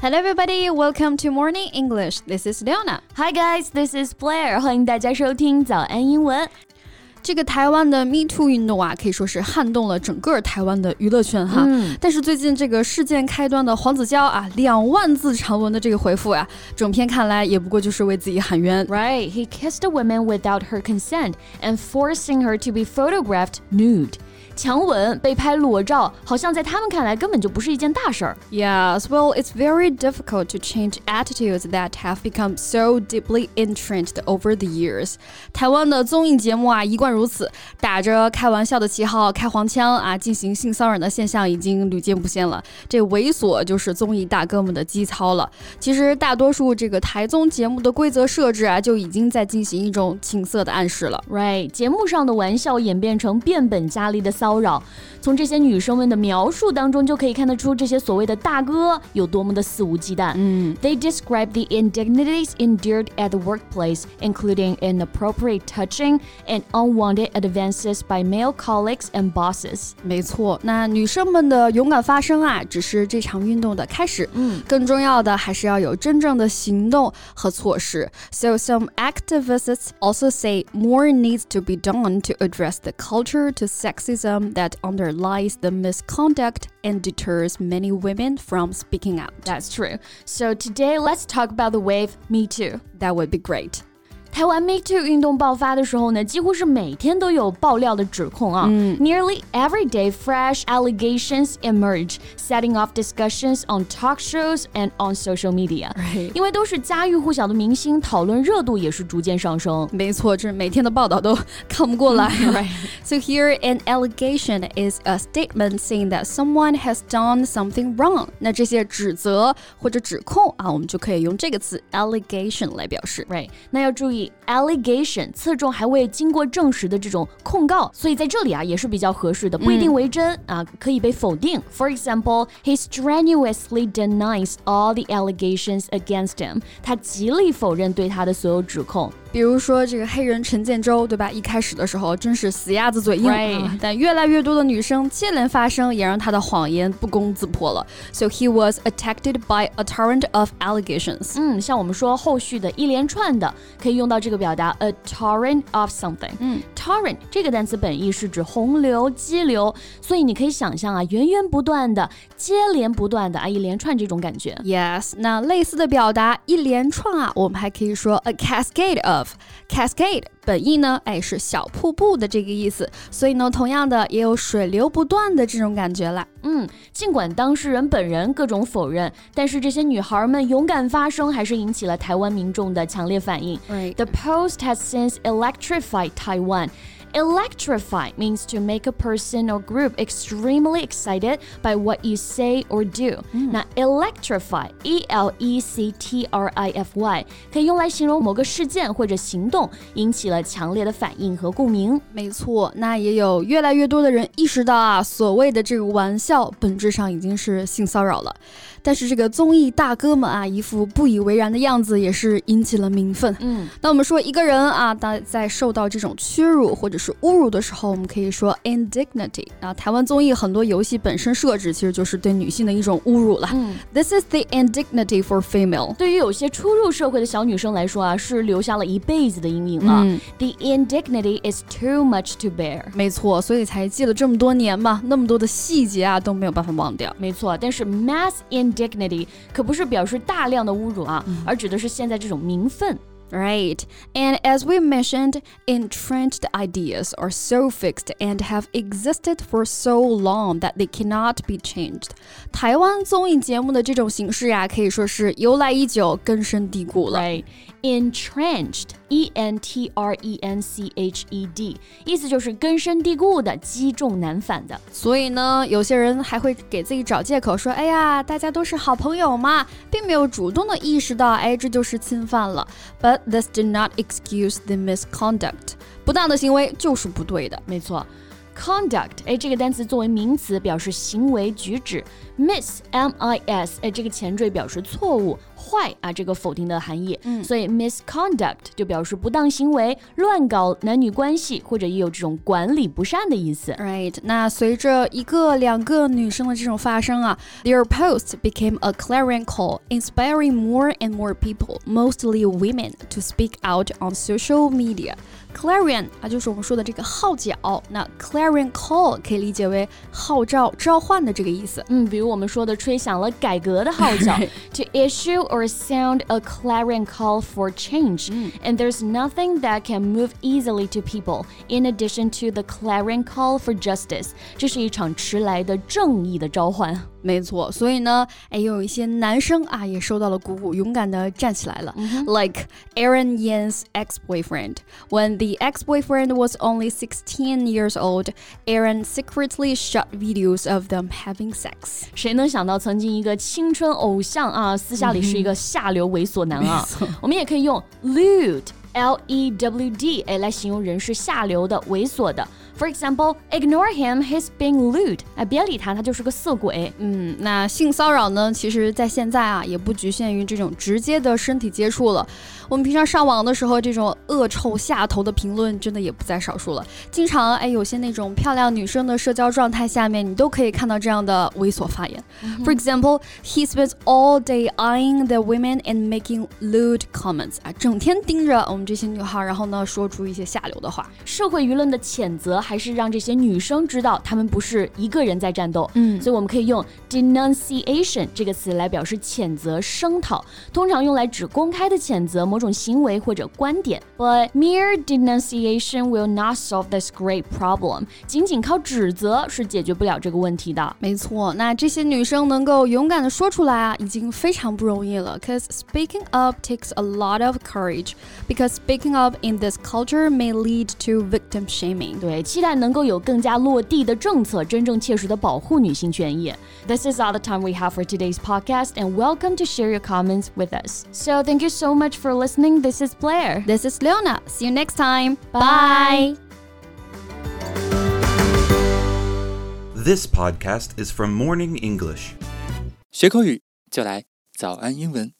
Hello, everybody. Welcome to Morning English. This is Leona. Hi, guys. This is Blair. 欢迎大家收听早安英文。这个台湾的 Me Too 运动啊，可以说是撼动了整个台湾的娱乐圈哈。嗯、但是最近这个事件开端的黄子佼啊，两万字长文的这个回复呀、啊，整篇看来也不过就是为自己喊冤。 Right, he kissed a woman without her consent and forcing her to be photographed nude. 强吻被拍裸照，好像在他们看来根本就不是一件大事儿。Yes, well, it's very difficult to change attitudes that have become so deeply entrenched over the years. 台湾的综艺节目啊，一贯如此，打着开玩笑的旗号开黄腔啊，进行性骚扰的现象已经屡见不鲜了。这猥琐就是综艺大哥们的基操了。其实大多数这个台综节目的规则设置啊，就已经在进行一种情色的暗示了。Right，节目上的玩笑演变成变本加厉的骚扰。从这些女生们的描述当中，就可以看得出这些所谓的大哥有多么的肆无忌惮。嗯 They describe the indignities endured at the workplace, including inappropriate touching and unwanted advances by male colleagues and bosses. 没错，那女生们的勇敢发声啊，只是这场运动的开始。嗯，更重要的还是要有真正的行动和措施。So some activists also say more needs to be done to address the culture to sexism that underlies the misconduct and deters many women from speaking out. That's true. So today, let's talk about the wave Me Too. That would be great. 台湾 Me Too 运动爆发的时候呢，几乎是每天都有爆料的指控啊。Nearly every day, fresh allegations emerge, setting off discussions on talk shows and on social media. Right. 因为都是家喻户晓的明星，讨论热度也是逐渐上升。没错，这每天的报道都看不过来。 Right. So here, an allegation is a statement saying that someone has done something wrong. 那这些指责或者指控啊，我们就可以用这个词 allegation 来表示。 Right，那要注意 allegation 侧重还未经过证实的这种控告，所以在这里啊也是比较合适的，不一定为真、啊，可以被否定。For example, he strenuously denies all the allegations against him。他极力否认对他的所有指控。 比如说这个黑人陈建州，对吧？一开始的时候真是死鸭子嘴硬 Right. 啊，但越来越多的女生接连发声，也让他的谎言不攻自破了。So he was attacked by a torrent of allegations. 嗯，像我们说后续的一连串的，可以用到这个表达 a torrent of something。嗯，torrent 这个单词本意是指洪流、激流，所以你可以想象啊，源源不断的、接连不断的啊，一连串这种感觉。Yes，那类似的表达一连串啊，我们还可以说 a cascade of。Cascade 本意呢，哎是小瀑布的这个意思，所以呢，同样的也有水流不断的这种感觉啦。嗯，尽管当事人本人各种否认，但是这些女孩们勇敢发声，还是引起了台湾民众的强烈反应。Right. The post has since electrified Taiwan. Electrify means to make a person or group extremely excited by what you say or do. 那 electrify, e l e c t r i f y 可以用来形容某个事件或者行动引起了强烈的反应和共鸣。没错，那也有越来越多的人意识到啊，所谓的这个玩笑本质上已经是性骚扰了。但是这个综艺大哥们啊，一副不以为然的样子，也是引起了民愤。嗯，那我们说一个人啊，当在受到这种屈辱或者是侮辱的时候，我们可以说 indignity 啊。台湾综艺很多游戏本身设置其实就是对女性的一种侮辱了。嗯 This is the indignity for female。对于有些初入社会的小女生来说啊，是留下了一辈子的阴影了。嗯 The indignity is too much to bear。没错，所以才记了这么多年嘛，那么多的细节啊都没有办法忘掉。没错，但是 mass indignity 可不是表示大量的侮辱啊，而指的是现在这种民愤。Right. And as we mentioned, entrenched ideas are so fixed and have existed for so long that they cannot be changed. 台湾综艺节目的这种形式呀、可以说是由来已久、根深蒂固了。 Right. Entrenched, E N T R E N C H E D，意思就是根深蒂固的、积重难返的。所以呢，有些人还会给自己找借口说：“哎呀，大家都是好朋友嘛，并没有主动的意识到，哎，这就是侵犯了。” But this did not excuse the misconduct. 不当的行为就是不对的。没错。 Conduct，哎，这个单词作为名词表示行为举止。Miss，M I S，哎，这个前缀表示错误、 坏啊这个否定的含义。嗯，所以 misconduct 就表示不当行为、乱搞男女关系，或者也有这种管理不善的意思。Right，那随着一个两个女生的这种发生啊，their post became a clarion call, inspiring more and more people, mostly women, to speak out on social media. Clarion 啊，就是我们说的这个号角。那 Clarion call 可以理解为号召、召唤的这个意思。嗯，比如我们说的吹响了改革的号角，to issue or sound a clarion call for change. And there's nothing that can move easily to people in addition to the clarion call for justice. 这是一场迟来的正义的召唤。 没错，所以呢，哎，有一些男生啊也受到了鼓舞，勇敢的站起来了。Like Aaron Yan's ex-boyfriend. When the ex-boyfriend was only 16 years old, Aaron secretly shot videos of them having sex. 谁能想到，曾经一个青春偶像啊，私下里是一个下流猥琐男啊？我们也可以用 lewd。L E W D，哎，来形容人是下流的、猥琐的。For example, ignore him, he's being lewd。哎，别理他，他就是个色鬼。嗯，那性骚扰呢？其实，在现在啊，也不局限于这种直接的身体接触了。我们平常上网的时候，这种恶臭下头的评论，真的也不在少数了。经常，哎，有些那种漂亮女生的社交状态下面，你都可以看到这样的猥琐发言。For example, he spends all day eyeing the women and making lewd comments。啊，整天盯着我们这些女孩，然后呢，说出一些下流的话。社会舆论的谴责。还是让这些女生知道，她们不是一个人在战斗。嗯，所以我们可以用 denunciation 这个词来表示谴责、声讨，通常用来指公开的谴责某种行为或者观点。But mere denunciation will not solve this great problem。仅仅靠指责是解决不了这个问题的。没错，那这些女生能够勇敢的说出来啊，已经非常不容易了。Cause speaking up takes a lot of courage. Because speaking up in this culture may lead to victim shaming. 对。 期待能够有更加落地的政策，真正切实的保护女性权益。This is all the time we have for today's podcast, and welcome to share your comments with us. So thank you so much for listening. This is Blair. This is Leona. See you next time. Bye. This podcast is from Morning English. 学口语就来早安英文。